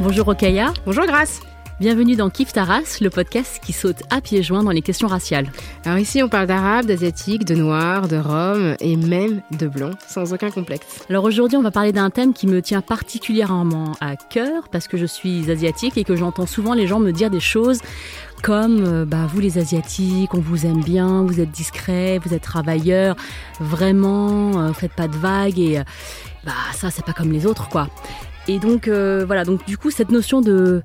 Bonjour Okaya, Bonjour Grâce. bienvenue dans Kif Taras, le podcast qui saute à pieds joints dans les questions raciales. Alors ici on parle d'arabe, d'asiatique, de noir, de rome et même de blanc, sans aucun complexe. Alors aujourd'hui on va parler d'un thème qui me tient particulièrement à cœur parce que je suis asiatique et que j'entends souvent les gens me dire des choses comme euh, bah, vous les asiatiques, on vous aime bien, vous êtes discrets, vous êtes travailleurs, vraiment, euh, faites pas de vagues et euh, bah ça c'est pas comme les autres quoi. Et donc euh, voilà, donc du coup cette notion de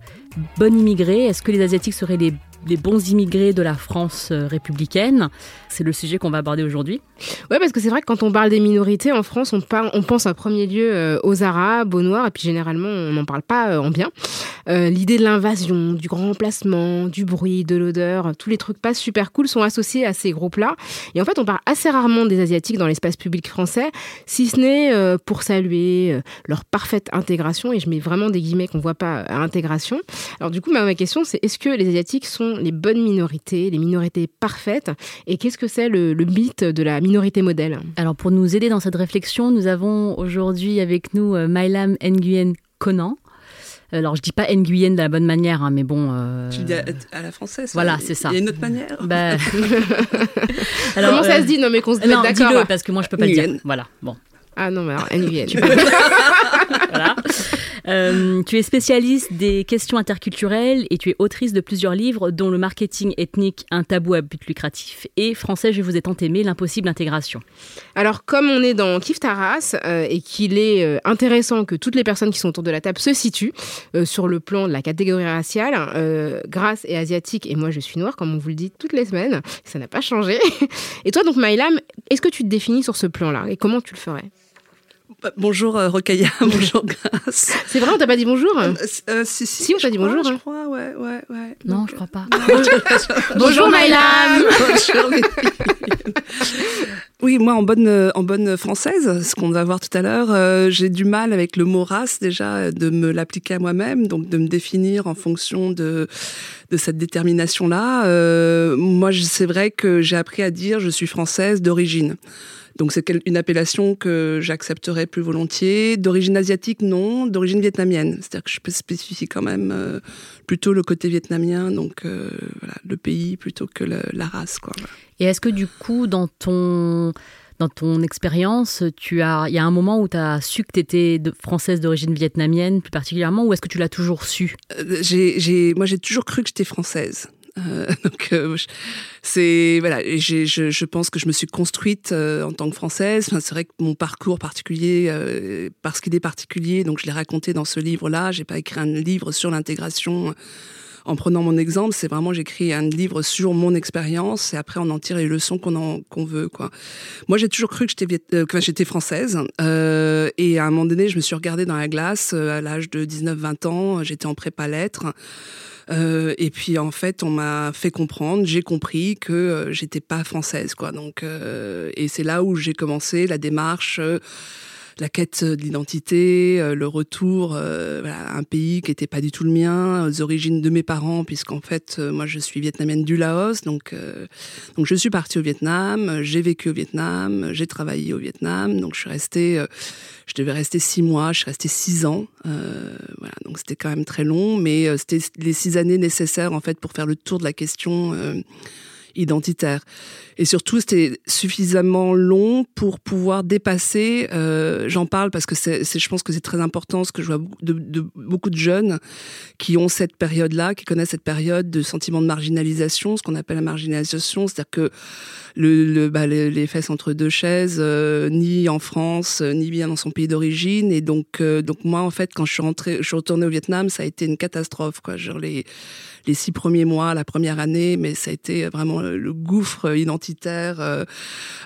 bon immigré, est-ce que les asiatiques seraient les, les bons immigrés de la France euh, républicaine C'est le sujet qu'on va aborder aujourd'hui. Ouais, parce que c'est vrai que quand on parle des minorités en France, on, pense en premier lieu euh, aux arabes, aux noirs, et puis généralement on n'en parle pas euh, en bien. L'idée de l'invasion, du grand remplacement, du bruit, de l'odeur, tous les trucs pas super cool sont associés à ces groupes-là. Et en fait, on parle assez rarement des asiatiques dans l'espace public français, si ce n'est pour saluer leur parfaite intégration, et je mets vraiment des guillemets qu'on voit pas à intégration. Alors du coup, ma question, c'est est-ce que les asiatiques sont les bonnes minorités, les minorités parfaites, et qu'est-ce que c'est le, le mythe de la minorité modèle? Alors pour nous aider dans cette réflexion, nous avons aujourd'hui avec nous euh, Mylam Nguyen Conan. Alors je dis pas Nguyen de la bonne manière, hein, mais bon. euh, Tu dis à, à la française. Voilà, il- c'est ça. Il y a une autre manière. bah, Comment ça euh, se dit? Non mais qu'on se mette d'accord. dis-le parce que moi je peux pas le dire. Voilà, bon. Ah non, mais alors, Nguyen. Euh, tu es spécialiste des questions interculturelles et tu es autrice de plusieurs livres, dont Le marketing ethnique, un tabou à but lucratif et Français, je vous ai tant aimé, l'impossible intégration. Alors, comme on est dans Kif Taras euh, et qu'il est euh, intéressant que toutes les personnes qui sont autour de la table se situent euh, sur le plan de la catégorie raciale, Grace est asiatique et moi je suis noire, comme on vous le dit toutes les semaines, ça n'a pas changé. Et toi, donc, Mylam, est-ce que tu te définis sur ce plan-là? Et comment tu le ferais? Bonjour euh, bonjour Grace. C'est vrai, on t'a pas dit bonjour Euh, euh, si, si, Si, on t'a dit crois, bonjour, Je hein. crois, ouais, ouais, ouais. Non, Donc, je crois pas. Bonjour, Mylam Bonjour. Oui, moi en bonne euh, en bonne française, ce qu'on va voir tout à l'heure, euh, j'ai du mal avec le mot race déjà de me l'appliquer à moi-même, donc de me définir en fonction de de cette détermination là. moi, c'est vrai que j'ai appris à dire je suis française d'origine. Donc c'est une appellation que j'accepterais plus volontiers. D'origine asiatique, non. D'origine vietnamienne. C'est-à-dire que je peux spécifier quand même euh, plutôt le côté vietnamien, donc euh, voilà, le pays plutôt que la race. Quoi. Et est-ce que du coup, dans ton, dans ton expérience, tu as, il y a un moment où tu as su que tu étais de, française d'origine vietnamienne plus particulièrement, ou est-ce que tu l'as toujours su? Euh, j'ai, moi, j'ai toujours cru que j'étais française. Euh, donc, euh, c'est voilà. je, je pense que je me suis construite euh, en tant que française. Enfin, c'est vrai que mon parcours particulier, euh, parce qu'il est particulier, donc je l'ai raconté dans ce livre-là. J'ai pas écrit un livre sur l'intégration. En prenant mon exemple, c'est vraiment j'écris un livre sur mon expérience et après on en tire les leçons qu'on qu'on veut quoi. Moi j'ai toujours cru que j'étais euh, française euh, et à un moment donné je me suis regardée dans la glace euh, à l'âge de 19-20 ans, j'étais en prépa lettres. Euh, et puis en fait, on m'a fait comprendre, j'ai compris que euh, j'étais pas française, quoi. Donc, euh, et c'est là où j'ai commencé la démarche, euh, la quête de l'identité, euh, le retour euh, voilà, à un pays qui était pas du tout le mien, aux origines de mes parents, puisqu'en fait, euh, moi, je suis vietnamienne du Laos, donc euh, donc je suis partie au Vietnam, j'ai vécu au Vietnam, j'ai travaillé au Vietnam, donc je suis restée. euh, je devais rester six mois, je suis restée six ans. Euh, voilà, donc c'était quand même très long, mais euh, c'était les six années nécessaires en fait pour faire le tour de la question euh, identitaire. Et surtout, c'était suffisamment long pour pouvoir dépasser. euh, J'en parle parce que je pense que c'est très important, ce que je vois de, beaucoup de jeunes qui ont cette période-là, qui connaissent cette période de sentiment de marginalisation, ce qu'on appelle la marginalisation, c'est-à-dire que bah, les, fesses entre deux chaises, euh, ni en France, euh, ni bien dans son pays d'origine. Et donc, donc moi, en fait, quand je suis rentrée, je suis retournée au Vietnam, ça a été une catastrophe, quoi. Genre les les six premiers mois, la première année, mais ça a été vraiment le gouffre identitaire.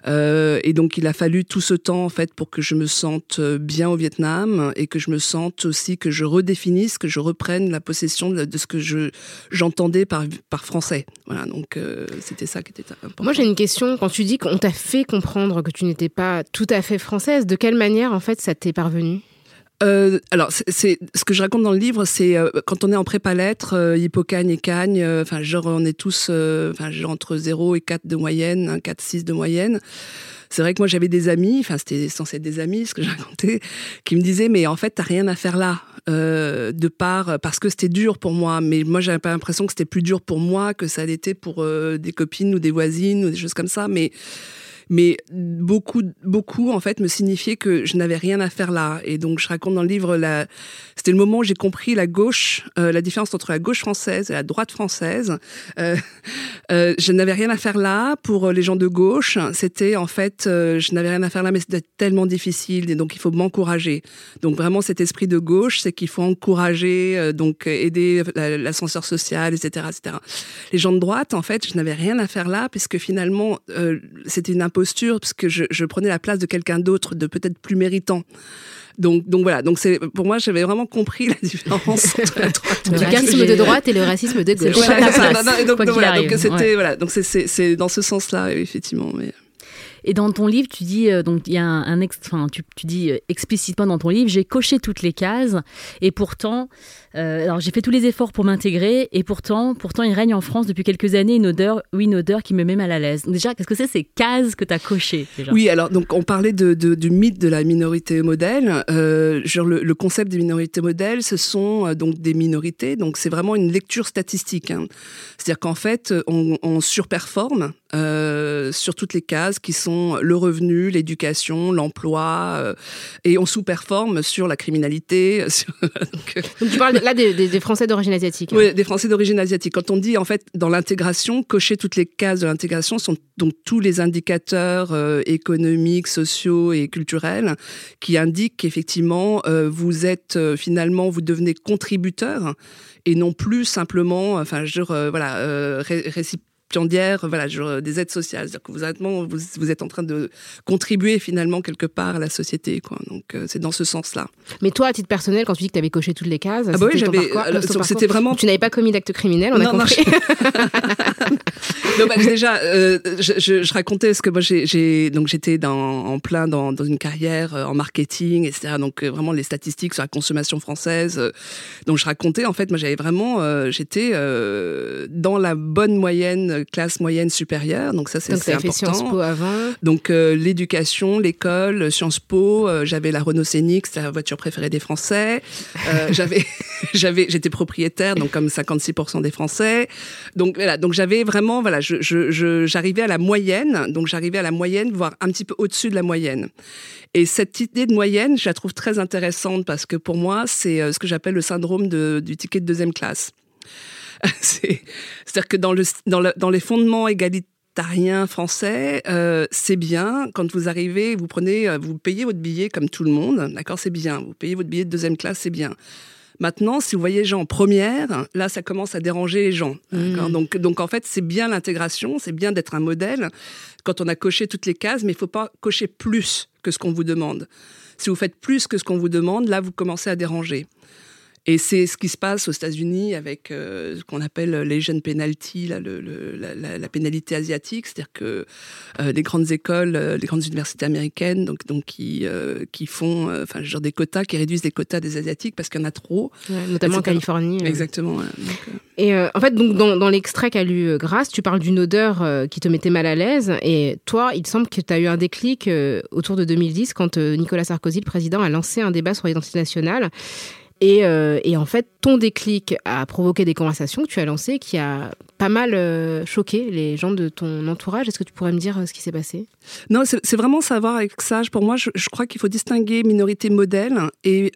Euh, et donc, il a fallu tout ce temps, en fait, pour que je me sente bien au Vietnam et que je me sente aussi que je redéfinisse, que je reprenne la possession de, ce que je j'entendais par, par français. Voilà, donc c'était ça qui était important. Moi, j'ai une question. Quand tu dis qu'on t'a fait comprendre que tu n'étais pas tout à fait française, de quelle manière, en fait, ça t'est parvenu? Euh, alors, c'est ce que je raconte dans le livre, c'est euh, quand on est en prépa lettres, euh, et cagne, euh, enfin, genre, on est tous, enfin, genre entre 0 et 4 de moyenne, 4, 6 de moyenne. C'est vrai que moi, j'avais des amis, enfin, c'était censé être des amis, ce que j'ai raconté, qui me disaient, mais en fait, t'as rien à faire là, de part, parce que c'était dur pour moi. Mais moi, j'avais pas l'impression que c'était plus dur pour moi que ça l'était pour des copines ou des voisines ou des choses comme ça. Mais mais beaucoup, beaucoup en fait me signifiait que je n'avais rien à faire là. Et donc je raconte dans le livre, la... c'était le moment où j'ai compris la gauche, euh, la différence entre la gauche française et la droite française. Euh, euh, je n'avais rien à faire là pour les gens de gauche. C'était en fait, euh, je n'avais rien à faire là, mais c'était tellement difficile et donc il faut m'encourager. Donc vraiment cet esprit de gauche, c'est qu'il faut encourager, euh, donc aider l'ascenseur social, etc., etc. Les gens de droite, en fait, je n'avais rien à faire là puisque finalement c'était une posture parce que je, je prenais la place de quelqu'un d'autre, de peut-être plus méritant. Donc, donc voilà. Donc c'est pour moi, j'avais vraiment compris la différence entre la droite, le racisme de droite et le racisme de gauche. Voilà, donc, donc voilà, donc c'était voilà. Donc c'est dans ce sens-là, effectivement. Mais et dans ton livre, tu dis, euh, donc il y a un, un enfin, tu, tu, dis euh, explicitement dans ton livre, j'ai coché toutes les cases et pourtant, euh, alors j'ai fait tous les efforts pour m'intégrer et pourtant, pourtant il règne en France depuis quelques années une odeur, oui, une odeur qui me met mal à l'aise. Déjà, qu'est-ce que c'est ces cases que tu as cochées Oui, alors donc on parlait de, de, du mythe de la minorité modèle. Euh, genre le, le, concept des minorités modèles, ce sont euh, donc des minorités, donc c'est vraiment une lecture statistique. Hein. C'est-à-dire qu'en fait, on, on surperforme sur toutes les cases qui sont le revenu, l'éducation, l'emploi, et on sous-performe sur la criminalité. donc, donc, tu parles là des, Français d'origine asiatique. Oui, des Français d'origine asiatique. Quand on dit en fait dans l'intégration, cocher toutes les cases de l'intégration sont donc tous les indicateurs euh, économiques, sociaux et culturels qui indiquent qu'effectivement vous êtes finalement vous devenez contributeur et non plus simplement, enfin, je voilà, récipiendaire voilà, genre, des aides sociales. C'est-à-dire que vous êtes, vous, vous, êtes en train de contribuer finalement quelque part à la société, quoi. Donc euh, c'est dans ce sens-là. Mais toi, à titre personnel, quand tu dis que tu avais coché toutes les cases, ah bah oui, j'avais. Euh, c'était vraiment. Tu n'avais pas commis d'acte criminel, on a compris. Non, bah, déjà, euh, je, je, je, racontais ce que moi j'ai donc j'étais en plein dans, dans, une carrière en marketing, etc. Donc vraiment les statistiques sur la consommation française. donc je racontais en fait, moi j'avais vraiment, j'étais dans la bonne moyenne classe moyenne supérieure, donc ça c'est important. Fait Sciences Po avant. Donc euh, l'éducation, l'école, Sciences Po, euh, j'avais la Renault Scénic, c'était la voiture préférée des Français. Euh, j'avais, j'avais, j'étais propriétaire, donc comme 56% des Français. Donc voilà, donc j'avais vraiment, voilà, je, je, j'arrivais à la moyenne, donc j'arrivais à la moyenne, voire un petit peu au-dessus de la moyenne. Et cette idée de moyenne, je la trouve très intéressante parce que pour moi, c'est ce que j'appelle le syndrome de, du ticket de deuxième classe. C'est-à-dire que dans, le, dans, le, dans les fondements égalitariens français, euh, c'est bien quand vous arrivez, vous prenez, euh, vous payez votre billet comme tout le monde, d'accord, c'est bien. Vous payez votre billet de deuxième classe, c'est bien. Maintenant, si vous voyez les gens en première, là, ça commence à déranger les gens. Mmh. Donc, donc, en fait, c'est bien l'intégration, c'est bien d'être un modèle quand on a coché toutes les cases, mais il faut pas cocher plus que ce qu'on vous demande. Si vous faites plus que ce qu'on vous demande, là, vous commencez à déranger. Et c'est ce qui se passe aux États-Unis avec euh, ce qu'on appelle l'Asian penalty, la, la, pénalité asiatique, c'est-à-dire que euh, les grandes écoles, euh, les grandes universités américaines, donc, donc qui, qui font, enfin, genre des quotas, qui réduisent les quotas des asiatiques parce qu'il y en a trop, notamment en Californie. Exactement. et en fait, donc dans, dans l'extrait qu'a lu Grace, tu parles d'une odeur qui te mettait mal à l'aise. Et toi, il semble que tu as eu un déclic autour de 2010 quand Nicolas Sarkozy, le président, a lancé un débat sur l'identité nationale. Et, euh, et, en fait, ton déclic a provoqué des conversations que tu as lancées qui a pas mal euh, choqué les gens de ton entourage. Est-ce que tu pourrais me dire euh, ce qui s'est passé? Non, c'est vraiment savoir avec ça. Pour moi, je, je crois qu'il faut distinguer minorité modèle et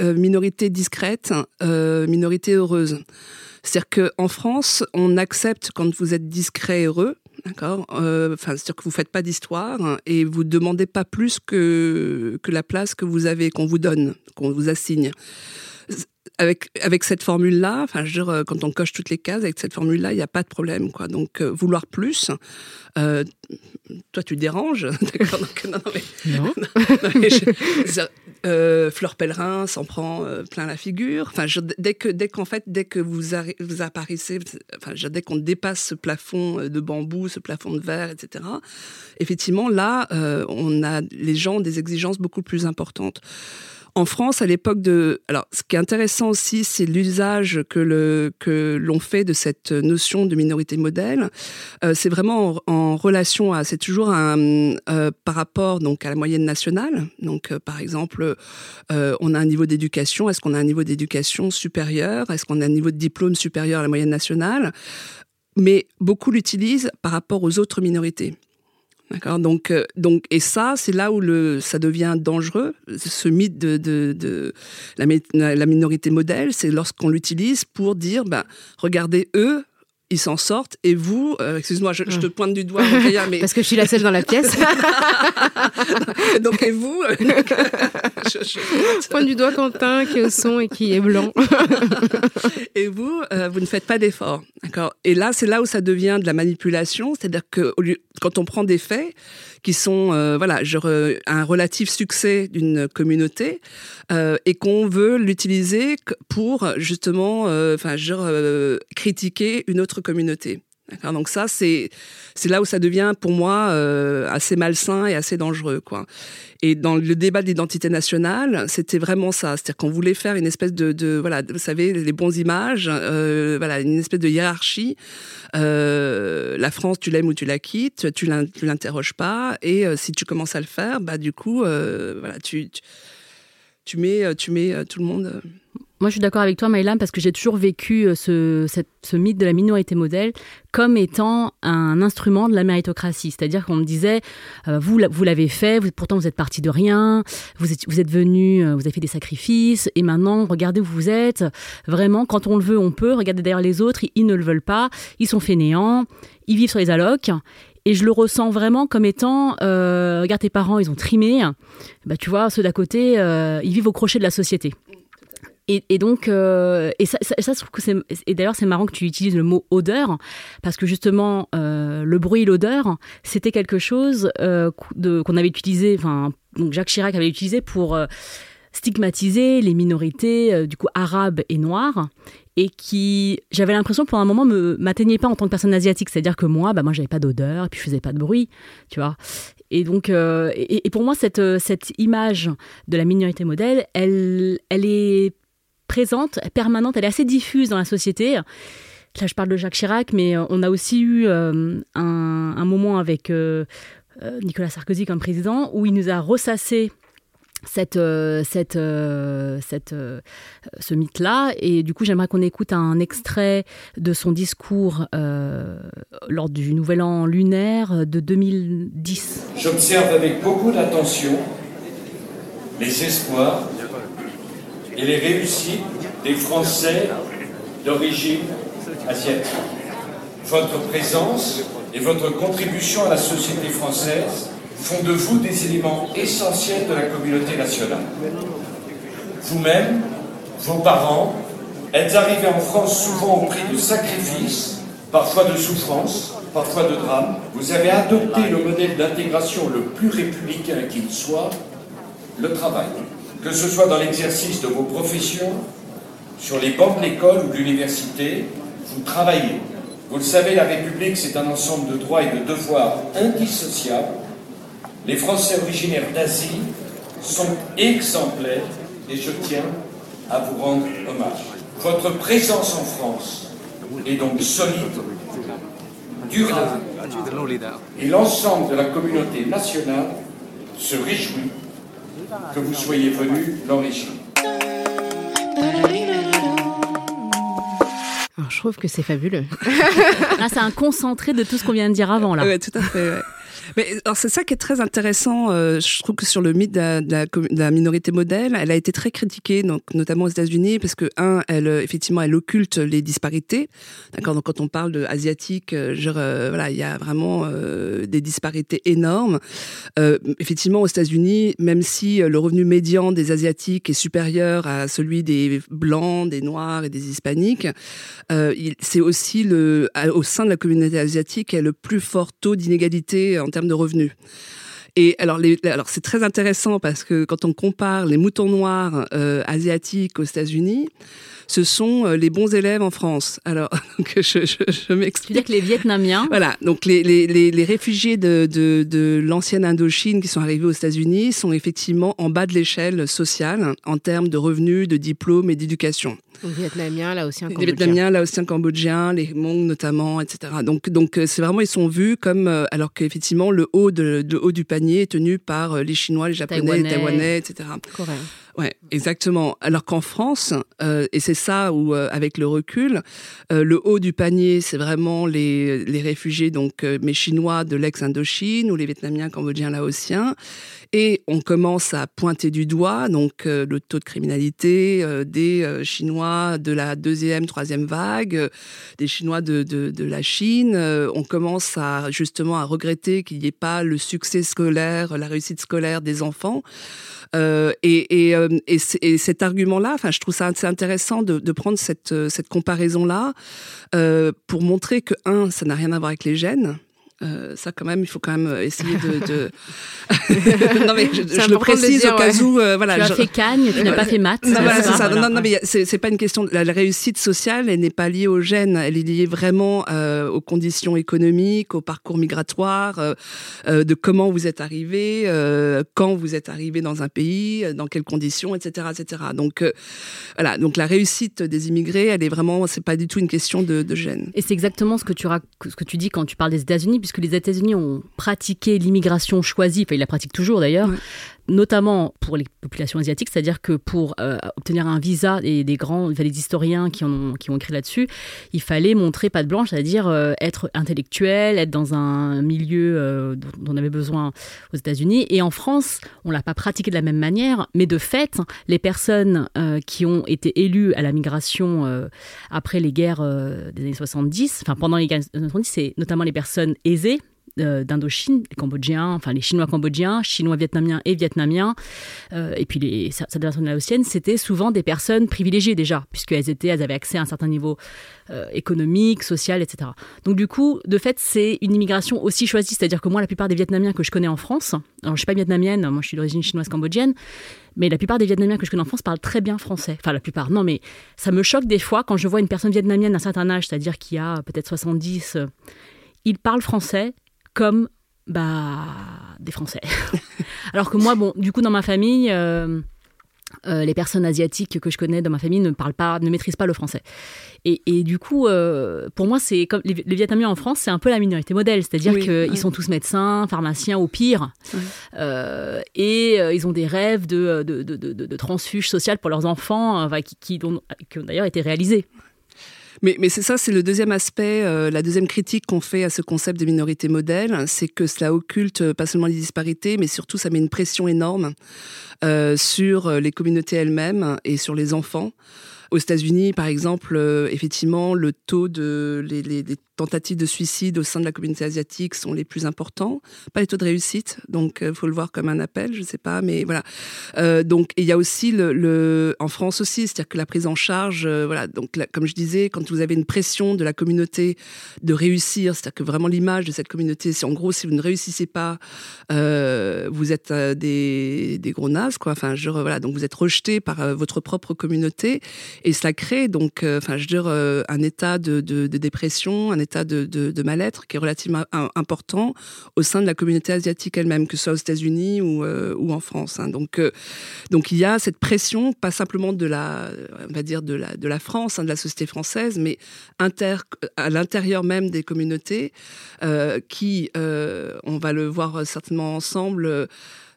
minorité discrète, minorité heureuse. C'est-à-dire qu'en France, on accepte quand vous êtes discret et heureux, D'accord. Euh, c'est-à-dire que vous faites pas d'histoire et vous demandez pas plus que que la place que vous avez, qu'on vous donne, qu'on vous assigne. Avec avec cette formule là, enfin je veux dire, quand on coche toutes les cases avec cette formule là, il n'y a pas de problème quoi. Donc vouloir plus, euh, toi, tu déranges, d'accord Non, non, mais, Non. non, mais je- euh, Fleur Pellerin s'en prend euh, plein la figure. Enfin, je- dès que, dès qu'en fait, dès que vous, arri- vous apparaissez, enfin, je- dès qu'on dépasse ce plafond euh, de bambou, ce plafond de verre, etc. Effectivement, là, euh, on a les gens ont des exigences beaucoup plus importantes. En France, à l'époque de, alors, ce qui est intéressant aussi, c'est l'usage que l'on fait de cette notion de minorité modèle. Euh, c'est vraiment en, relation à, c'est toujours un, euh, par rapport donc à la moyenne nationale. Donc, euh, par exemple, on a un niveau d'éducation. Est-ce qu'on a un niveau d'éducation supérieur? Est-ce qu'on a un niveau de diplôme supérieur à la moyenne nationale? Mais beaucoup l'utilisent par rapport aux autres minorités. D'accord. Donc, euh, donc, et ça, c'est là où le, ça devient dangereux. Ce mythe de, de, de la, la minorité modèle, c'est lorsqu'on l'utilise pour dire, ben, regardez eux, ils s'en sortent, et vous, euh, excuse-moi, je, je te pointe du doigt, mais Parce que je suis la seule dans la pièce. donc et vous, je- je- Pointe du doigt Quentin qui est au son et qui est blanc. et vous, euh, vous ne faites pas d'efforts, d'accord? Et là, c'est là où ça devient de la manipulation, c'est-à-dire que au lieu, quand on prend des faits qui sont, euh, voilà, genre euh, un relatif succès d'une communauté euh, et qu'on veut l'utiliser pour justement, enfin, genre critiquer une autre communauté. Donc ça c'est là où ça devient pour moi euh, assez malsain et assez dangereux. Et dans le débat de l'identité nationale, c'était vraiment ça, c'est-à-dire qu'on voulait faire une espèce de, vous savez, les bons images, euh, une espèce de hiérarchie. Euh, la France, tu l'aimes ou tu la quittes, tu l'in- tu l'interroges pas, et si tu commences à le faire, bah du coup, tu, mets tout le monde. Moi, je suis d'accord avec toi, Maïlam, parce que j'ai toujours vécu euh, ce, cette- ce mythe de la minorité modèle comme étant un instrument de la méritocratie. C'est-à-dire qu'on me disait, euh, vous, vous l'avez fait, vous- pourtant vous êtes parti de rien, vous êtes, vous êtes venu, euh, vous avez fait des sacrifices, et maintenant, regardez où vous êtes. Vraiment, quand on le veut, on peut. Regardez d'ailleurs les autres, ils, ils ne le veulent pas, ils sont fainéants, ils vivent sur les allocs. Et je le ressens vraiment comme étant, euh, regarde tes parents, ils ont trimé. Bah, tu vois, ceux d'à côté, euh, ils vivent au crochet de la société. Et, donc, euh, et ça, ça, je trouve que c'est. Et d'ailleurs, c'est marrant que tu utilises le mot odeur, parce que justement, euh, le bruit l'odeur, c'était quelque chose euh, qu'on avait utilisé, enfin, donc Jacques Chirac avait utilisé pour euh, stigmatiser les minorités, du coup, arabes et noires, et qui, j'avais l'impression, pour un moment, me m'atteignait pas en tant que personne asiatique. C'est-à-dire que moi, bah, moi, j'avais pas d'odeur, et puis je faisais pas de bruit, tu vois. Et donc, et, et pour moi, cette, cette image de la minorité modèle, elle, elle est présente, permanente, elle est assez diffuse dans la société. Là, je parle de Jacques Chirac, mais euh, on a aussi eu euh, un, moment avec euh, Nicolas Sarkozy comme président où il nous a ressassé ce mythe-là. Et du coup, j'aimerais qu'on écoute un extrait de son discours lors du Nouvel An lunaire de 2010. J'observe avec beaucoup d'attention les espoirs et les réussites des Français d'origine asiatique. Votre présence et votre contribution à la société française font de vous des éléments essentiels de la communauté nationale. Vous-même, vos parents, êtes arrivés en France souvent au prix de sacrifices, parfois de souffrances, parfois de drames. Vous avez adopté le modèle d'intégration le plus républicain qu'il soit, le travail. Que ce soit dans l'exercice de vos professions, sur les bancs de l'école ou de l'université, vous travaillez. Vous le savez, la République, c'est un ensemble de droits et de devoirs indissociables. Les Français originaires d'Asie sont exemplaires et je tiens à vous rendre hommage. Votre présence en France est donc solide, durable, et l'ensemble de la communauté nationale se réjouit que vous soyez venu l'enrichir. Alors, je trouve que c'est fabuleux. Là, c'est un concentré de tout ce qu'on vient de dire avant. Là. Ouais, tout à fait. ouais. Mais c'est ça qui est très intéressant. Euh, je trouve que sur le mythe de la, minorité modèle, elle a été très critiquée, donc notamment aux États-Unis, parce que un, elle effectivement, elle occulte les disparités. D'accord. Donc quand on parle de asiatique, genre, voilà, il y a vraiment euh, des disparités énormes. Euh, effectivement, aux États-Unis, même si le revenu médian des asiatiques est supérieur à celui des blancs, des noirs et des hispaniques, euh, c'est aussi le, au sein de la communauté asiatique, il y a le plus fort taux d'inégalité en termes de revenus. Et alors, les, alors c'est très intéressant parce que quand on compare les moutons noirs euh, asiatiques aux États-Unis, ce sont euh, les bons élèves en France. Alors, donc je, je, je m'explique. Tu veux dire que les Vietnamiens Voilà, donc les, les, les, les réfugiés de, de, de l'ancienne Indochine qui sont arrivés aux États-Unis sont effectivement en bas de l'échelle sociale en termes de revenus, de diplômes et d'éducation. Les Vietnamiens, là aussi un Les Vietnamiens, là aussi un Cambodgien, les Hmong notamment, etc. Donc, donc euh, c'est vraiment, ils sont vus comme, euh, alors qu'effectivement, le haut, de, de haut du panier est tenu par les Chinois, les Japonais, Taïwanais. les Taïwanais, etc. Coréens. Ouais, exactement. Alors qu'en France, euh, et c'est ça où, euh, avec le recul, euh, le haut du panier, c'est vraiment les, les réfugiés, donc mes Chinois de l'ex-Indochine ou les Vietnamiens, Cambodgiens, Laotiens. Et on commence à pointer du doigt donc le taux de criminalité des Chinois de la deuxième, troisième vague, des Chinois de, de, de la Chine. on commence à justement à regretter qu'il n'y ait pas le succès scolaire, la réussite scolaire des enfants. Euh, et, et, et, et, cet argument-là, enfin, je trouve ça assez intéressant de, prendre cette, cette comparaison-là euh, pour montrer que un, ça n'a rien à voir avec les gènes. Euh, ça quand même, il faut quand même essayer de. de... non mais je, je le précise dire, au cas ouais. où. euh, voilà, tu as je- fait Cagne, tu n'as pas fait maths. non, voilà, ça. Voilà. Non, non, mais c'est pas une question. La, la réussite sociale, elle n'est pas liée aux gènes. Elle est liée vraiment euh, aux conditions économiques, au parcours migratoire, euh, euh, de comment vous êtes arrivé, euh, quand vous êtes arrivé dans un pays, euh, dans quelles conditions, etc., etc. Donc euh, voilà. Donc la réussite des immigrés, elle est vraiment. C'est pas du tout une question de, de gènes. Et c'est exactement ce que, tu rac- ce que tu dis quand tu parles des États-Unis, puisque les États-Unis ont pratiqué l'immigration choisie, enfin ils la pratiquent toujours d'ailleurs. Notamment pour les populations asiatiques, c'est-à-dire que pour euh, obtenir un visa, et des grands, il des historiens qui, ont, écrit là-dessus, il fallait montrer patte blanche, c'est-à-dire euh, être intellectuel, être dans un milieu euh, dont on avait besoin aux États-Unis. Et en France, on l'a pas pratiqué de la même manière, mais de fait, les personnes qui ont été élues à la migration après les guerres des années 70, enfin pendant les guerres des années 70, c'est notamment les personnes aisées euh, d'Indochine, les Cambodgiens, enfin les Chinois cambodgiens, Chinois vietnamiens et vietnamiens, euh, et puis les personnes laotiennes, c'était souvent des personnes privilégiées déjà, puisqu'elles étaient, elles avaient accès à un certain niveau euh, économique, social, etc. Donc du coup, de fait, c'est une immigration aussi choisie, c'est-à-dire que moi, la plupart des Vietnamiens que je connais en France, alors je suis pas vietnamienne, moi je suis d'origine chinoise cambodgienne, mais la plupart des Vietnamiens que je connais en France parlent très bien français. Enfin, la plupart, non, mais ça me choque des fois quand je vois une personne vietnamienne d'un certain âge, c'est-à-dire qui a peut-être 70, euh, il parle français comme bah, des Français. Alors que moi, bon, du coup, dans ma famille, euh, euh, les personnes asiatiques que je connais dans ma famille ne parlent pas, ne maîtrisent pas le français. Et, et du coup, euh, pour moi, c'est comme les, les Vietnamiens en France, c'est un peu la minorité modèle, c'est-à-dire Oui, qu'ils sont tous médecins, pharmaciens au pire, et ils ont des rêves de, de, de, de, de transfuge social pour leurs enfants, qui, qui, qui ont d'ailleurs été réalisés. Mais, mais c'est ça, c'est le deuxième aspect, euh, la deuxième critique qu'on fait à ce concept de minorité modèle, c'est que cela occulte euh, pas seulement les disparités, mais surtout ça met une pression énorme euh, sur euh, les communautés elles-mêmes et sur les enfants. Aux États-Unis, par exemple, euh, effectivement, le taux de les, les- les tentatives de suicide au sein de la communauté asiatique sont les plus importants, pas les taux de réussite. Donc, il faut le voir comme un appel, je sais pas, mais voilà. Euh, donc, il y a aussi le, en France aussi, c'est-à-dire que la prise en charge, euh, voilà. Donc, comme je disais, quand vous avez une pression de la communauté de réussir, c'est-à-dire que vraiment l'image de cette communauté, c'est en gros, si vous ne réussissez pas, euh, vous êtes euh, des, des gros nazes, quoi. Enfin, je, voilà, donc vous êtes rejeté par euh, votre propre communauté, et cela crée donc, euh, enfin, je veux euh, un état de, de, de dépression, un état de, mal-être qui est relativement im- important au sein de la communauté asiatique elle-même, que ce soit aux États-Unis ou, euh, en France. hein. Donc, euh, donc il y a cette pression, pas simplement de la, on va dire de la, France, hein, de la société française, mais à l'intérieur même des communautés, euh, qui, on va le voir certainement ensemble.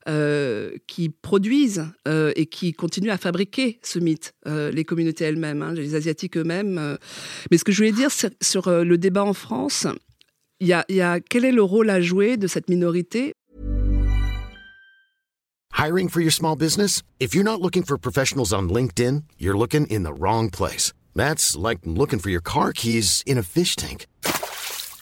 Euh, qui produisent euh, et qui continuent à fabriquer ce mythe, euh, les communautés elles-mêmes, hein, les Asiatiques eux-mêmes. euh. Mais ce que je voulais dire sur, euh, le débat en France, y a, y a quel est le rôle à jouer de cette minorité? Hiring for your small business? If you're not looking for professionals on LinkedIn, you're looking in the wrong place. That's like looking for your car keys in a fish tank.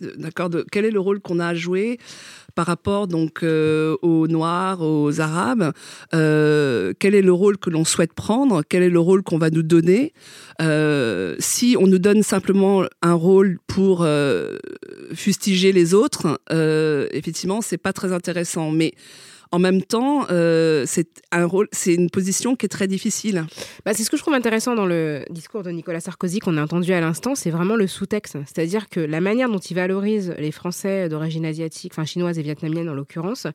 D'accord Quel est le rôle qu'on a à jouer par rapport donc euh, aux Noirs, aux Arabes euh, Quel est le rôle que l'on souhaite prendre Quel est le rôle qu'on va nous donner euh, Si on nous donne simplement un rôle pour fustiger les autres, effectivement, c'est pas très intéressant. Mais en même temps, euh, c'est un rôle, c'est une position qui est très difficile. Bah, c'est ce que je trouve intéressant dans le discours de Nicolas Sarkozy qu'on a entendu à l'instant, c'est vraiment le sous-texte. C'est-à-dire que la manière dont il valorise les Français d'origine asiatique, enfin chinoise et vietnamienne en l'occurrence,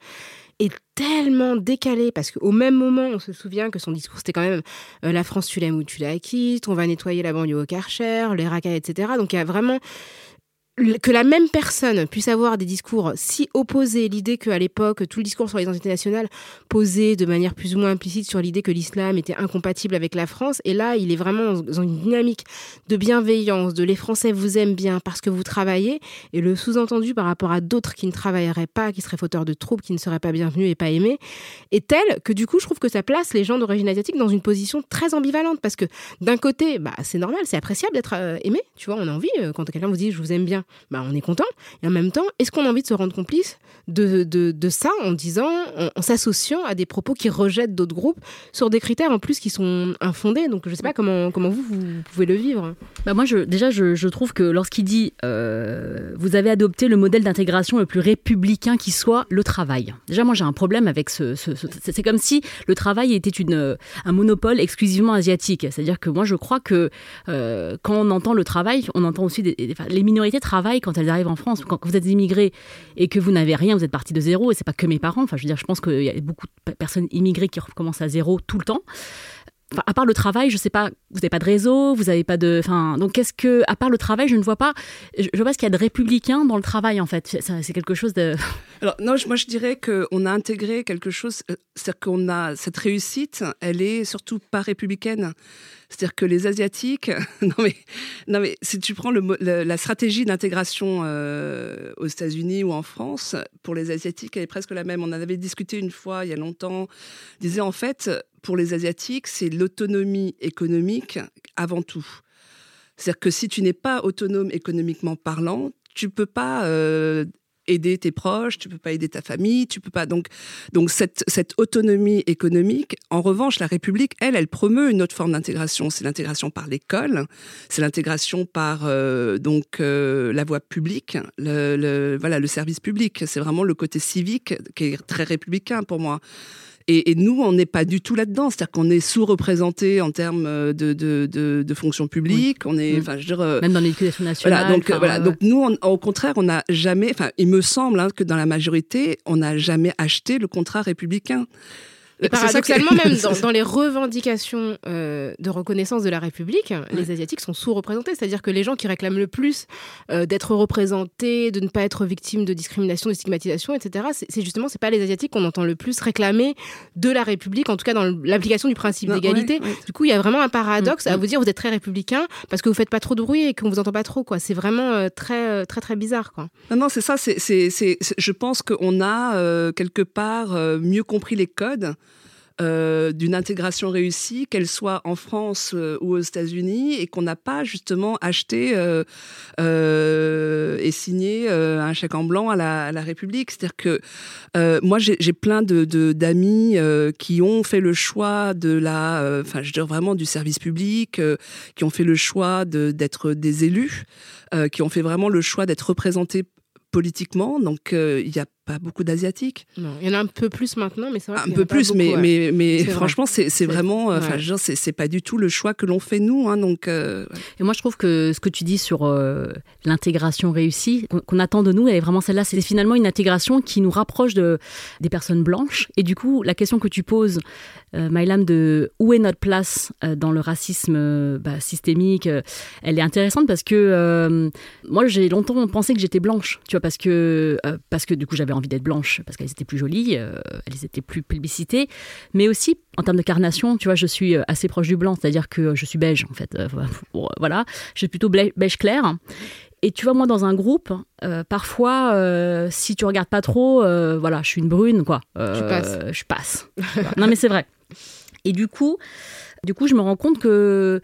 est tellement décalée parce qu'au même moment, on se souvient que son discours c'était quand même euh, la France tu l'aimes ou tu la quittes, on va nettoyer la banlieue au Karcher, les racailles, etc. Donc il y a vraiment que la même personne puisse avoir des discours si opposés, l'idée qu'à l'époque, tout le discours sur les identités nationales posait de manière plus ou moins implicite sur l'idée que l'islam était incompatible avec la France, et là, il est vraiment dans une dynamique de bienveillance, de les Français vous aiment bien parce que vous travaillez, et le sous-entendu par rapport à d'autres qui ne travailleraient pas, qui seraient fauteurs de troubles, qui ne seraient pas bienvenus et pas aimés, est tel que du coup, je trouve que ça place les gens d'origine asiatique dans une position très ambivalente, parce que d'un côté, bah, c'est normal, c'est appréciable d'être euh, aimé, tu vois, on a envie, euh, quand quelqu'un vous dit je vous aime bien, bah, on est content. Et en même temps, est-ce qu'on a envie de se rendre complice de, de, ça en disant, en, s'associant à des propos qui rejettent d'autres groupes sur des critères en plus qui sont infondés? Donc je sais pas comment, comment vous, vous pouvez le vivre. Bah moi, je, déjà, je, je trouve que lorsqu'il dit euh, vous avez adopté le modèle d'intégration le plus républicain qui soit le travail. Déjà, moi, j'ai un problème avec ce. ce- ce- c'est comme si le travail était une, un monopole exclusivement asiatique. C'est-à-dire que moi, je crois que euh, quand on entend le travail, on entend aussi les minorités travaillent quand elles arrivent en France. Quand vous êtes immigré et que vous n'avez rien, vous êtes parti de zéro. Et c'est pas que mes parents. Enfin, je veux dire, je pense qu'il y a beaucoup de pe- personnes immigrées qui recommencent à zéro tout le temps. À part le travail, je sais pas, vous n'avez pas de réseau, vous n'avez pas de. Enfin, donc qu'est-ce que. À part le travail, je ne vois pas. Je, je vois ce qu'il y a de républicain dans le travail, en fait. C'est quelque chose de. Alors non, moi je dirais qu'on a intégré quelque chose, euh, c'est-à-dire qu'on a cette réussite, elle est surtout pas républicaine. C'est-à-dire que les asiatiques, non mais non mais si tu prends la stratégie d'intégration euh, aux États-Unis ou en France pour les asiatiques, elle est presque la même. On en avait discuté une fois il y a longtemps. On disait en fait pour les asiatiques, c'est l'autonomie économique avant tout. C'est-à-dire que si tu n'es pas autonome économiquement parlant, tu peux pas euh, aider tes proches, tu peux pas aider ta famille, tu peux pas donc donc cette cette autonomie économique. En revanche, la République, elle, elle promeut une autre forme d'intégration. C'est l'intégration par l'école, c'est l'intégration par euh, donc euh, la voie publique, voilà le service public. C'est vraiment le côté civique qui est très républicain pour moi. Et, et nous, on n'est pas du tout là-dedans. C'est-à-dire qu'on est sous-représenté en termes euh, de, de, de, de fonction publique. On est, Mm. enfin, je veux dire, euh, Même dans l'éducation nationale. voilà, donc, euh, voilà, ouais, donc nous, on- au contraire, on n'a jamais, enfin, il me semble hein, que dans la majorité, on n'a jamais acheté le contrat républicain. Et qui- paradoxalement, même dans, dans les revendications euh, de reconnaissance de la République, les Asiatiques sont sous-représentés. C'est-à-dire que les gens qui réclament le plus euh, d'être représentés, de ne pas être victimes de discrimination, de stigmatisation, etc., c'est justement, c'est pas les Asiatiques qu'on entend le plus réclamer de la République, en tout cas dans l'application du principe d'égalité. ouais, ouais. Du coup, il y a vraiment un paradoxe Mm, à mm. vous dire vous êtes très républicain parce que vous faites pas trop de bruit et qu'on vous entend pas trop. quoi. C'est vraiment euh, très, euh, très, très bizarre. quoi. Non, non, c'est ça. C'est, je pense qu'on a euh, quelque part euh, mieux compris les codes. Euh, d'une intégration réussie, qu'elle soit en France euh, ou aux États-Unis, et qu'on n'a pas justement acheté euh, et signé un chèque en blanc à la, République. C'est-à-dire que moi, j'ai, plein d'amis qui ont fait le choix de la, enfin, je vraiment du service public, qui ont fait le choix d'être des élus, qui ont fait vraiment le choix d'être représentés politiquement. Donc, il n'y a pas beaucoup d'asiatiques. Non, il y en a un peu plus maintenant, mais c'est vrai. Un peu plus, mais, mais, mais C'est franchement, c'est c'est vraiment, euh, enfin, ouais. c'est c'est pas du tout le choix que l'on fait nous. Hein, donc, euh, Et moi, je trouve que ce que tu dis sur euh, l'intégration réussie, qu'on qu'on attend de nous, elle est vraiment celle-là. C'est finalement une intégration qui nous rapproche de, des personnes blanches. Et du coup, la question que tu poses, euh, Mylam, de où est notre place euh, dans le racisme euh, bah, systémique, euh, elle est intéressante parce que euh, moi, j'ai longtemps pensé que j'étais blanche, tu vois, parce que, euh, parce que du coup, j'avais envie d'être blanche, parce qu'elles étaient plus jolies, euh, elles étaient plus plébiscitées, mais aussi en termes de carnation, tu vois, je suis euh, assez proche du blanc, c'est-à-dire que je suis beige, en fait. Euh, voilà, je suis plutôt beige clair. Et tu vois, moi, dans un groupe, euh, parfois, euh, si tu regardes pas trop, euh, voilà, je suis une brune, quoi. Euh, Tu passes. Je passe. Non, mais c'est vrai. Et du coup, je me rends compte que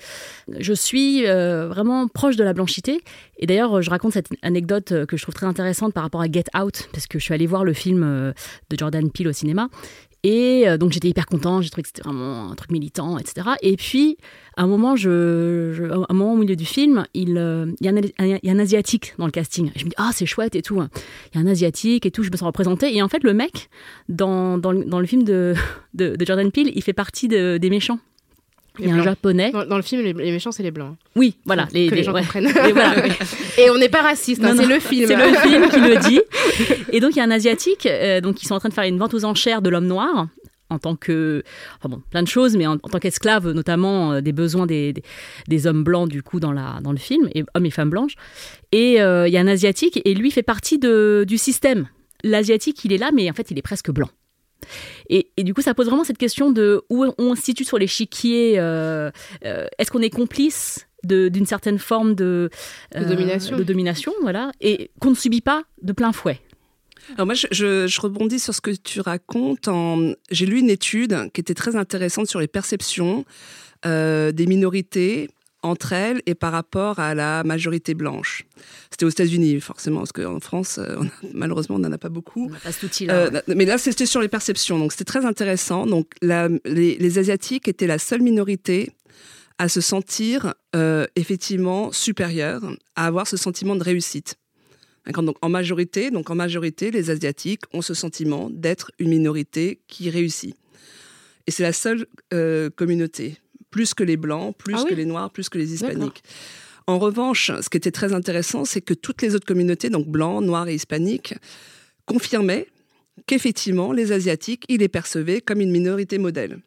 je suis euh, vraiment proche de la blanchité. Et d'ailleurs, je raconte cette anecdote euh, que je trouve très intéressante par rapport à Get Out, parce que je suis allée voir le film euh, de Jordan Peele au cinéma. Et euh, donc j'étais hyper contente, j'ai trouvé que c'était vraiment un truc militant, etc. Et puis, à un moment, je, à un moment au milieu du film, il euh, y, a un, y a un asiatique dans le casting. Je me dis, ah, c'est chouette et tout. Il y a un asiatique et tout, je me sens représentée. Et en fait, le mec, dans, dans, le, dans le film de, de, Jordan Peele, il fait partie de- des méchants. Il y a un japonais. Dans, dans le film, les, les méchants, c'est les blancs. Oui, voilà. que les gens ouais. comprennent. Et voilà. Et on n'est pas raciste, hein, c'est le film. C'est le film qui le dit. Et donc, il y a un Asiatique, euh, donc ils sont en train de faire une vente aux enchères de l'homme noir en tant que, enfin bon, plein de choses, mais en, en tant qu'esclave, notamment euh, des besoins des, des, des hommes blancs, du coup, dans, la, dans le film, et hommes et femmes blanches. Et euh, il y a un Asiatique, et lui fait partie de, du système. L'Asiatique, il est là, mais en fait, il est presque blanc. Et, et du coup, ça pose vraiment cette question de où on se situe sur l'échiquier. euh, euh, Est-ce qu'on est complice d'une certaine forme de, De domination. de domination, voilà, et qu'on ne subit pas de plein fouet. Alors moi, je, je- je rebondis sur ce que tu racontes. En... J'ai lu une étude qui était très intéressante sur les perceptions euh, des minorités entre elles et par rapport à la majorité blanche. C'était aux États-Unis, forcément, parce qu'en France, euh, on a- malheureusement, on n'en a pas beaucoup. On pas cet outil-là. Euh, ouais. Mais là, c'était sur les perceptions, donc c'était très intéressant. Donc, la- les, les Asiatiques étaient la seule minorité à se sentir euh, effectivement supérieure, à avoir ce sentiment de réussite. Donc, en majorité, donc en majorité, les Asiatiques ont ce sentiment d'être une minorité qui réussit. Et c'est la seule euh, communauté, plus que les blancs, plus Ah oui que les noirs, plus que les hispaniques. En revanche, ce qui était très intéressant, c'est que toutes les autres communautés, donc blancs, noirs et hispaniques, confirmaient qu'effectivement, les Asiatiques, ils les percevaient comme une minorité modèle.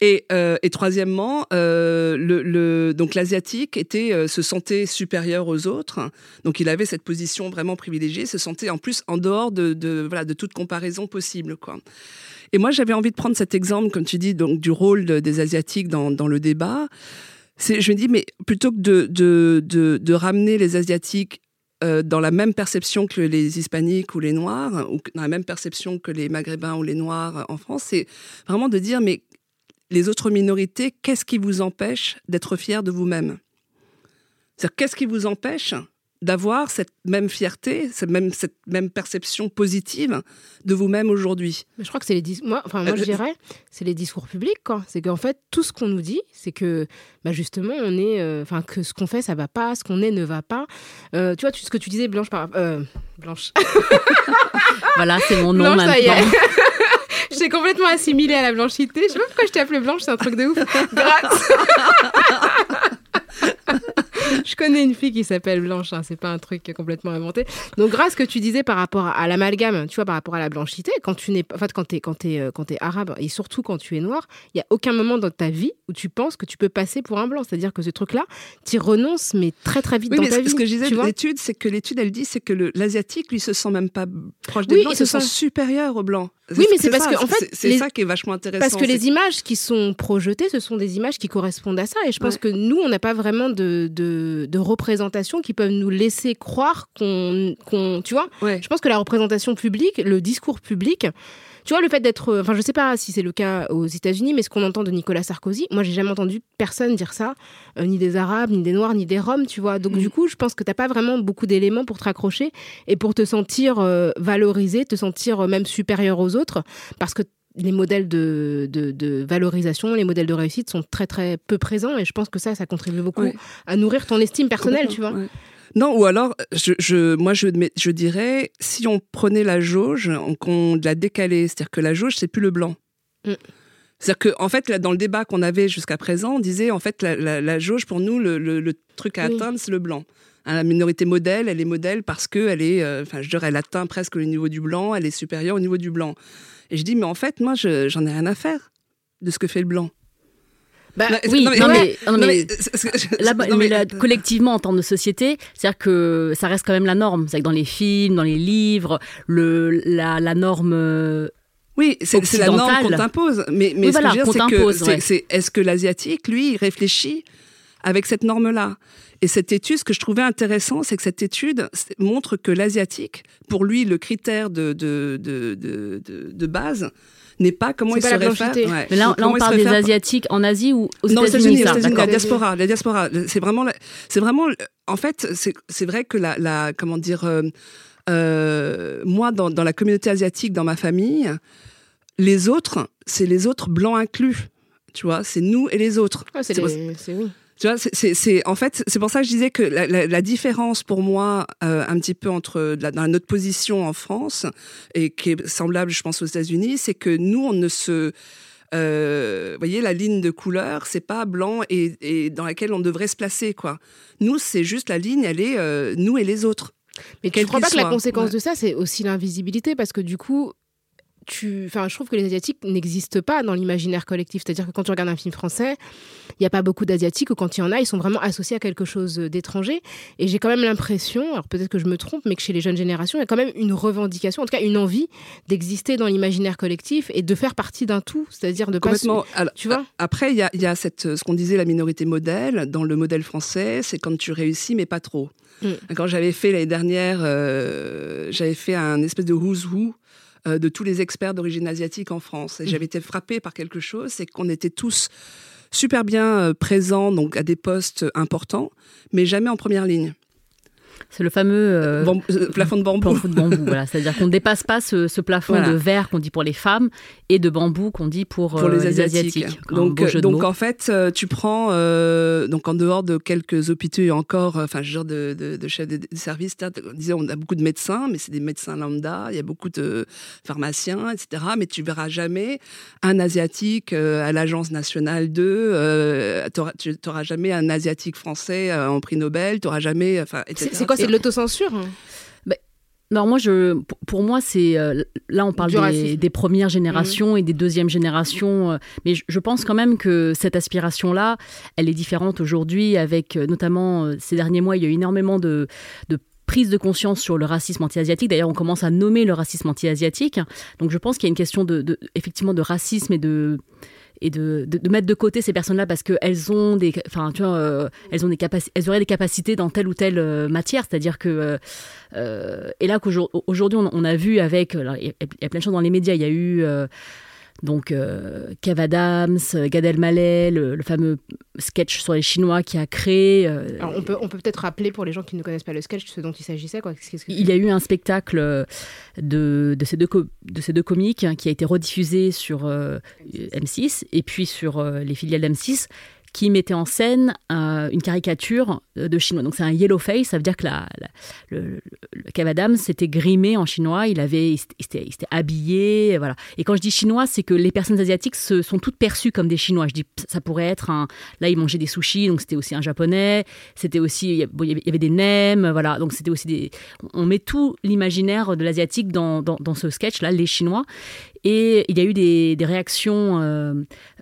Et, euh, et troisièmement, euh, le, le- donc l'asiatique était euh, se sentait supérieur aux autres, donc il avait cette position vraiment privilégiée, se sentait en plus en dehors de, de voilà de toute comparaison possible quoi. Et moi j'avais envie de prendre cet exemple, comme tu dis, donc du rôle de- des asiatiques dans, le débat. Je me dis, mais plutôt que de, ramener les asiatiques euh, dans la même perception que les hispaniques ou les noirs, ou dans la même perception que les maghrébins ou les noirs en France, c'est vraiment de dire, mais les autres minorités, qu'est-ce qui vous empêche d'être fiers de vous-même? C'est-à-dire, qu'est-ce qui vous empêche d'avoir cette même fierté, cette même, cette même perception positive de vous-même aujourd'hui. Mais je crois que c'est les dis- moi enfin moi Euh, je dirais c'est les discours publics quoi. C'est qu'en fait tout ce qu'on nous dit c'est que bah justement on est euh, enfin que ce qu'on fait ça va pas ce qu'on est ne va pas. Euh, tu vois tu, ce que tu disais Blanche par euh, Blanche. Voilà, c'est mon nom Blanche ça y est. maintenant. je t'ai complètement assimilée à la blanchité. Je sais pas pourquoi je t'ai appelée Blanche c'est un truc de ouf. Grâce je connais une fille qui s'appelle Blanche, hein, c'est pas un truc complètement inventé. Donc, grâce ce que tu disais par rapport à l'amalgame, tu vois, par rapport à la blanchité, quand tu n'es, en fait, quand t'es, quand t'es, euh, quand t'es arabe et surtout quand tu es noir, il y a aucun moment dans ta vie où tu penses que tu peux passer pour un blanc. C'est-à-dire que ce truc-là, tu renonces, mais très très vite Oui, dans mais ta vie. ce que je disais de l'étude, c'est que l'étude, elle dit, c'est que l'asiatique, lui, se sent même pas proche des Oui, blancs, il se se sent supérieur aux blancs. Oui, mais c'est parce ça, que, en fait, c'est- les- ça qui est vachement intéressant. Parce que les images qui sont projetées, ce sont des images qui correspondent à ça. Et je pense Ouais. que nous, on n'a pas vraiment de, de, de représentation qui peuvent nous laisser croire qu'on. qu'on tu vois Ouais. Je pense que la représentation publique, le discours public, tu vois, le fait d'être. Enfin, je sais pas si c'est le cas aux États-Unis, mais ce qu'on entend de Nicolas Sarkozy, moi, j'ai jamais entendu personne dire ça, euh, ni des Arabes, ni des Noirs, ni des Roms, tu vois. Donc, Mm. du coup, je pense que t'as pas vraiment beaucoup d'éléments pour te raccrocher et pour te sentir euh, valorisé, te sentir euh, même supérieur aux autres, parce que les modèles de, de, de valorisation, les modèles de réussite sont très très peu présents et je pense que ça, ça contribue beaucoup Ouais. à nourrir ton estime personnelle, tu vois. Ouais. Non, ou alors, je, je, moi, je, je dirais, si on prenait la jauge, qu'on la décalait, c'est-à-dire que la jauge, c'est plus le blanc. Mm. C'est-à-dire qu'en en fait, là, dans le débat qu'on avait jusqu'à présent, on disait, en fait, la, la, jauge, pour nous, le, le, truc à atteindre, c'est le blanc. Hein, la minorité modèle, elle est modèle parce qu'elle est, euh, enfin, je dirais, elle atteint presque le niveau du blanc, elle est supérieure au niveau du blanc. Et je dis, mais en fait, moi, j'en ai rien à faire de ce que fait le blanc. Bah, oui, non, mais, non, mais, collectivement en termes de société, c'est-à-dire que ça reste quand même la norme. C'est que dans les films, dans les livres, le, la, la norme euh, oui, c'est la norme qu'on t'impose. Mais, mais ce que je veux dire, c'est que est-ce que l'asiatique, lui, il réfléchit avec cette norme-là? Et cette étude, ce que je trouvais intéressant, c'est que cette étude montre que l'asiatique, pour lui, le critère de, de, de, de, de base, n'est pas comment il se réfère. Mais là, là on parle des asiatiques en Asie ou aux États-Unis. Non, États-Unis, la diaspora, la diaspora. C'est vraiment, c'est vraiment, en fait, c'est vrai que la, la comment dire, euh, euh, moi, dans, dans la communauté asiatique, dans ma famille, les autres, c'est les autres blancs inclus. Tu vois, c'est nous et les autres. Ah, c'est oui. Tu vois, c'est en fait c'est pour ça que je disais que la, différence pour moi euh, un petit peu entre dans notre position en France et qui est semblable, je pense, aux États-Unis, c'est que nous on ne se euh, vous voyez, la ligne de couleur, c'est pas blanc et, dans laquelle on devrait se placer, quoi. Nous, c'est juste la ligne, elle est euh, nous et les autres. Mais tu ne crois pas que la conséquence de ça, c'est aussi l'invisibilité Parce que du coup, enfin, je trouve que les Asiatiques n'existent pas dans l'imaginaire collectif. C'est-à-dire que quand tu regardes un film français, il n'y a pas beaucoup d'Asiatiques, ou quand il y en a, ils sont vraiment associés à quelque chose d'étranger. Et j'ai quand même l'impression, alors peut-être que je me trompe, mais que chez les jeunes générations, il y a quand même une revendication, en tout cas une envie d'exister dans l'imaginaire collectif et de faire partie d'un tout, c'est-à-dire de Complètement. tu vois Après, il y a, cette, ce qu'on disait la minorité modèle. Dans le modèle français, c'est quand tu réussis, mais pas trop. Mm. Quand j'avais fait l'année dernière, euh, j'avais fait un espèce de who's who euh, de tous les experts d'origine asiatique en France. Et mmh. j'avais été frappée par quelque chose, c'est qu'on était tous super bien euh, présents donc à des postes importants, mais jamais en première ligne. C'est le fameux euh, euh, plafond de bambou. de bambou voilà. C'est-à-dire qu'on ne dépasse pas ce, plafond de verre qu'on dit pour les femmes et de bambou qu'on dit pour, euh, les, Asiatiques. Donc, donc en fait, tu prends, donc en dehors de quelques hôpitaux et encore, enfin, je veux de, de, de chefs de service, disons, on a beaucoup de médecins, mais c'est des médecins lambda, il y a beaucoup de pharmaciens, etc. Mais tu verras jamais un Asiatique à l'Agence nationale 2, tu n'auras jamais un Asiatique français en prix Nobel, tu n'auras jamais, enfin, etc. C'est quoi C'est de l'autocensure non, moi, je, pour moi, c'est euh, là, on parle des, premières générations mmh. et des deuxièmes générations, euh, mais je, pense quand même que cette aspiration-là, elle est différente aujourd'hui. Avec euh, notamment ces derniers mois, il y a eu énormément de, de prise de conscience sur le racisme anti-asiatique. D'ailleurs, on commence à nommer le racisme anti-asiatique. Donc, je pense qu'il y a une question de, effectivement de racisme et de et de, de, mettre de côté ces personnes-là parce qu'elles ont des, enfin, tu vois, euh, elles ont des capacités, elles auraient des capacités dans telle ou telle euh, matière. C'est-à-dire que, euh, et là qu'aujourd'hui on, on, a vu avec, il y, a plein de choses dans les médias. Il y a eu donc euh, Kev Adams, Gad Elmaleh, le, fameux sketch sur les Chinois qui a créé. Euh, on peut on peut peut-être rappeler pour les gens qui ne connaissent pas le sketch ce dont il s'agissait quoi. il y a eu un spectacle euh, de, de ces deux de ces deux comiques hein, qui a été rediffusé sur M6 et puis sur les filiales M6 qui mettait en scène euh, une caricature de chinois. Donc c'est un yellow face, ça veut dire que la, le, le s'était grimé en chinois, il avait, il habillé, voilà. Et quand je dis chinois, c'est que les personnes asiatiques se, sont toutes perçues comme des chinois. Je dis, ça pourrait être un, là il mangeait des sushis, donc c'était aussi un japonais, c'était aussi, il y avait des nems, voilà. Donc c'était aussi des, on met tout l'imaginaire de l'asiatique dans, dans, dans ce sketch là, les chinois. Et il y a eu des, réactions euh,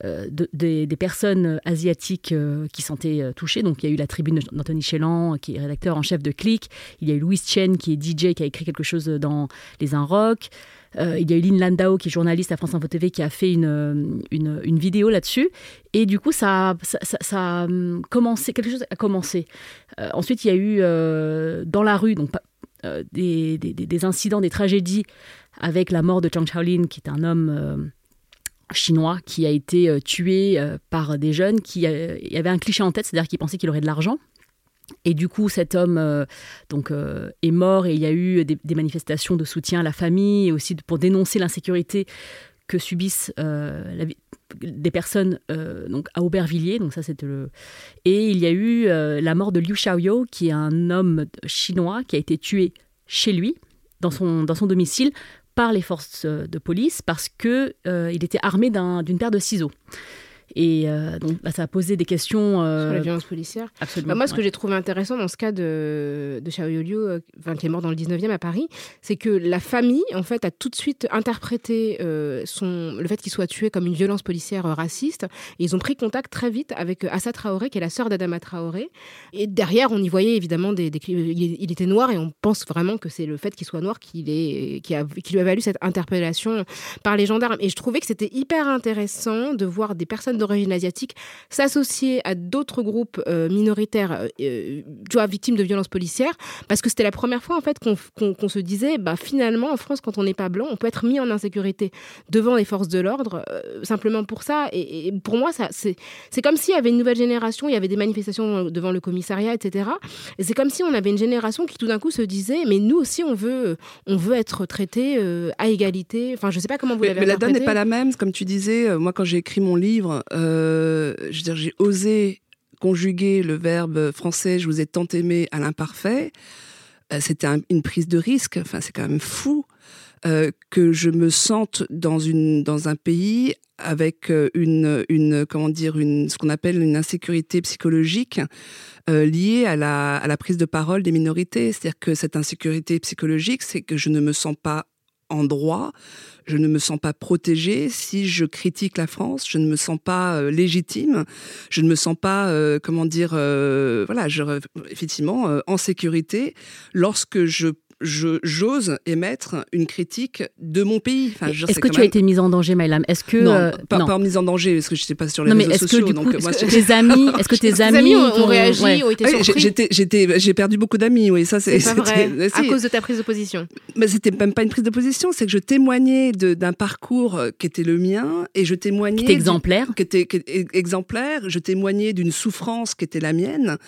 euh, des, personnes asiatiques euh, qui sentaient touchées. Donc il y a eu la tribune d'Anthony Chélan, qui est rédacteur en chef de Click. Il y a eu Louis Chen, qui est DJ, qui a écrit quelque chose dans Les Un Rock. il y a eu Lynn Landau, qui est journaliste à France Info TV, qui a fait une, une, vidéo là-dessus. Et du coup, ça, ça, a hum, commencé, quelque chose a commencé. ensuite, il y a eu dans la rue, donc des, des, incidents, des tragédies avec la mort de Zhang Shaolin, qui est un homme euh, chinois qui a été euh, tué euh, par des jeunes qui avaient un cliché en tête, c'est-à-dire qu'ils pensaient qu'il aurait de l'argent. Et du coup, cet homme donc est mort et il y a eu des, manifestations de soutien à la famille et aussi pour dénoncer l'insécurité que subissent des personnes donc à Aubervilliers, donc ça le. Et il y a eu la mort de Liu Xiaoyou, qui est un homme chinois qui a été tué chez lui, dans son, domicile, par les forces de police parce que il était armé d'une paire de ciseaux. Et euh, donc, bah, ça a posé des questions. Euh, Sur la violence policière. Absolument. Bah, moi, ce que j'ai trouvé intéressant dans ce cas de, de Liu, euh, qui est mort dans le 19e à Paris, c'est que la famille, en fait, a tout de suite interprété son, le fait qu'il soit tué comme une violence policière raciste. Et ils ont pris contact très vite avec Assa Traoré, qui est la sœur d'Adama Traoré. Et derrière, on y voyait évidemment des. des il, était noir et on pense vraiment que c'est le fait qu'il soit noir qui, est, qui, a, qui lui a valu cette interpellation par les gendarmes. Et je trouvais que c'était hyper intéressant de voir des personnes d'origine asiatique s'associer à d'autres groupes euh, minoritaires, euh, euh, tu vois, victimes de violences policières, parce que c'était la première fois en fait qu'on se disait, bah finalement en France, quand on n'est pas blanc, on peut être mis en insécurité devant les forces de l'ordre simplement pour ça. Et, pour moi, ça c'est comme s'il y avait une nouvelle génération, il y avait des manifestations devant le commissariat, etc. Et c'est comme si on avait une génération qui tout d'un coup se disait, mais nous aussi on veut, on veut être traité à égalité. Enfin, je sais pas comment vous l'avez Mais la donne n'est pas la même, comme tu disais. moi, quand j'ai écrit mon livre, euh, je dire, j'ai osé conjuguer le verbe français je vous ai tant aimé à l'imparfait. Euh, c'était une prise de risque. Enfin, c'est quand même fou euh, que je me sente dans une dans un pays avec une une comment dire une ce qu'on appelle une insécurité psychologique liée à la à la prise de parole des minorités. C'est-à-dire que cette insécurité psychologique, c'est que je ne me sens pas en droit, je ne me sens pas protégée. Si je critique la France, je ne me sens pas euh, légitime, je ne me sens pas, euh, comment dire, euh, voilà, je, effectivement, en sécurité. Lorsque je j'ose émettre une critique de mon pays. Enfin, est-ce que tu as été mise en danger, Maïlam? Est-ce que non, euh, pas, pas, mise en danger parce que je n'étais pas sur les réseaux sociaux. donc, moi, tes amis, est-ce que tes amis ont, réagi, ont été surpris? J'étais, j'étais, j'ai perdu beaucoup d'amis. Oui, ça c'est. pas vrai. À cause de ta prise de position. Mais c'était même pas une prise de position, c'est que je témoignais d'un parcours euh, qui était le mien et je témoignais. Qui était exemplaire. Qui était, exemplaire. Je témoignais d'une souffrance qui était la mienne.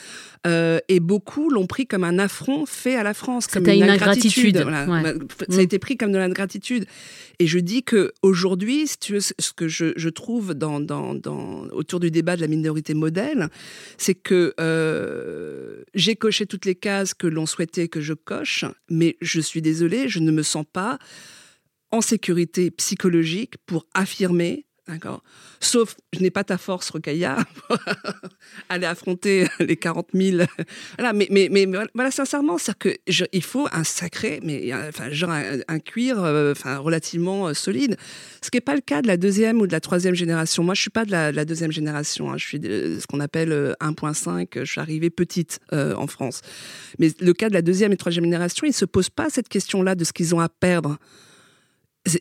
Euh, et beaucoup l'ont pris comme un affront fait à la France, comme une, ingratitude. Voilà. Ça a mm. été pris comme de l'ingratitude. Et je dis que aujourd'hui, si tu veux, ce que je, je trouve dans, dans, dans, autour du débat de la minorité modèle, c'est que euh, j'ai coché toutes les cases que l'on souhaitait que je coche, mais je suis désolée, je ne me sens pas en sécurité psychologique pour affirmer D'accord. Sauf, je n'ai pas ta force, Rokaya, aller affronter les 40 000. Voilà, mais, mais, mais voilà, sincèrement, que il faut un sacré, mais enfin, genre un, cuir, euh, enfin, relativement euh, solide. Ce qui n'est pas le cas de la deuxième ou de la troisième génération. Moi, je suis pas de la, deuxième génération. Hein. Je suis de ce qu'on appelle 1.5. Euh, je suis arrivée petite en France. Mais le cas de la deuxième et troisième génération, ils se posent pas cette question-là de ce qu'ils ont à perdre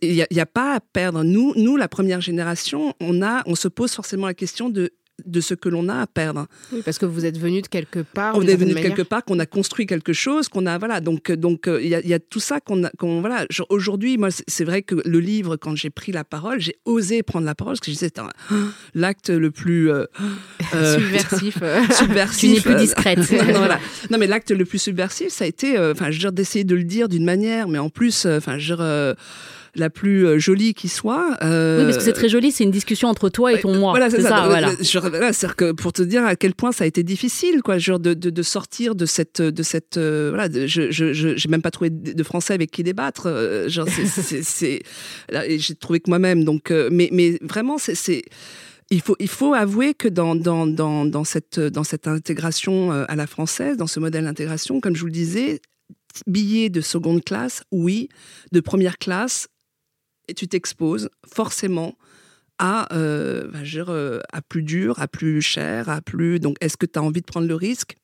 il n'y a, pas à perdre. Nous, nous, la première génération, on, a, on se pose forcément la question de de ce que l'on a à perdre. Oui, parce que vous êtes venu de quelque part. On est venu de quelque part, qu'on a construit quelque chose, qu'on a voilà. Donc donc euh, il y, a, tout ça qu'on a. voilà. Aujourd'hui, moi, c'est vrai que le livre, quand j'ai pris la parole, j'ai osé prendre la parole parce que je disais l'acte le plus euh, euh subversif. subversif. Tu n'es plus discrète. voilà. Non, mais l'acte le plus subversif, ça a été, enfin, je d'essayer de le dire d'une manière, mais en plus, enfin, je la plus euh, jolie qui soit. Euh, oui, parce que c'est très joli, c'est une discussion entre toi et ton moi. Voilà, c'est ça. voilà. c'est-à-dire que pour te dire à quel point ça a été difficile, quoi, genre de, de, de sortir de cette, de cette, euh, voilà, je, je, j'ai même pas trouvé de français avec qui débattre. genre, c'est, j'ai trouvé que moi-même. Donc, mais, mais vraiment, c'est il faut, il faut avouer que dans, dans, dans, dans, cette, dans cette intégration à la française, dans ce modèle d'intégration, comme je vous le disais, billet de seconde classe, oui, de première classe, et tu t'exposes forcément à, euh, euh, à plus dur, à plus cher, à plus. Donc, est-ce que tu as envie de prendre le risque?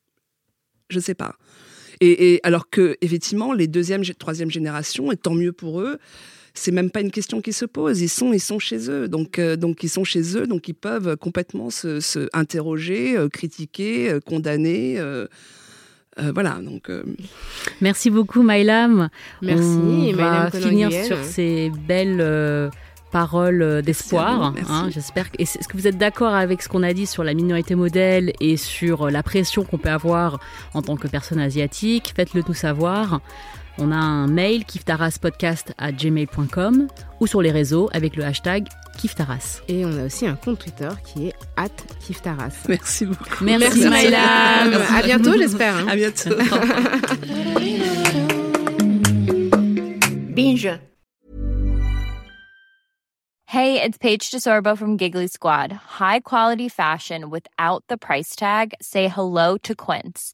Je ne sais pas. Et, alors que, effectivement, les deuxième, troisième générations, et tant mieux pour eux, c'est même pas une question qui se pose. Ils sont, ils sont chez eux, donc, euh, donc ils sont chez eux, donc ils peuvent complètement se, interroger, critiquer, condamner. Euh, voilà, donc. Euh, Merci beaucoup, Mylam. Merci. On va finir sur ces belles euh, paroles d'espoir. Hein, J'espère. Est-ce que vous êtes d'accord avec ce qu'on a dit sur la minorité modèle et sur la pression qu'on peut avoir en tant que personne asiatique? Faites-le nous savoir. On a un mail kiftaraspodcast à gmail.com ou sur les réseaux avec le hashtag Kiftaras. Et on a aussi un compte Twitter qui est at Kiftaras. Merci beaucoup. Merci, Mylam. À bientôt, j'espère. hein. À bientôt. Binge. Hey, it's Paige DeSorbo from Giggly Squad. High quality fashion without the price tag. Say hello to Quince.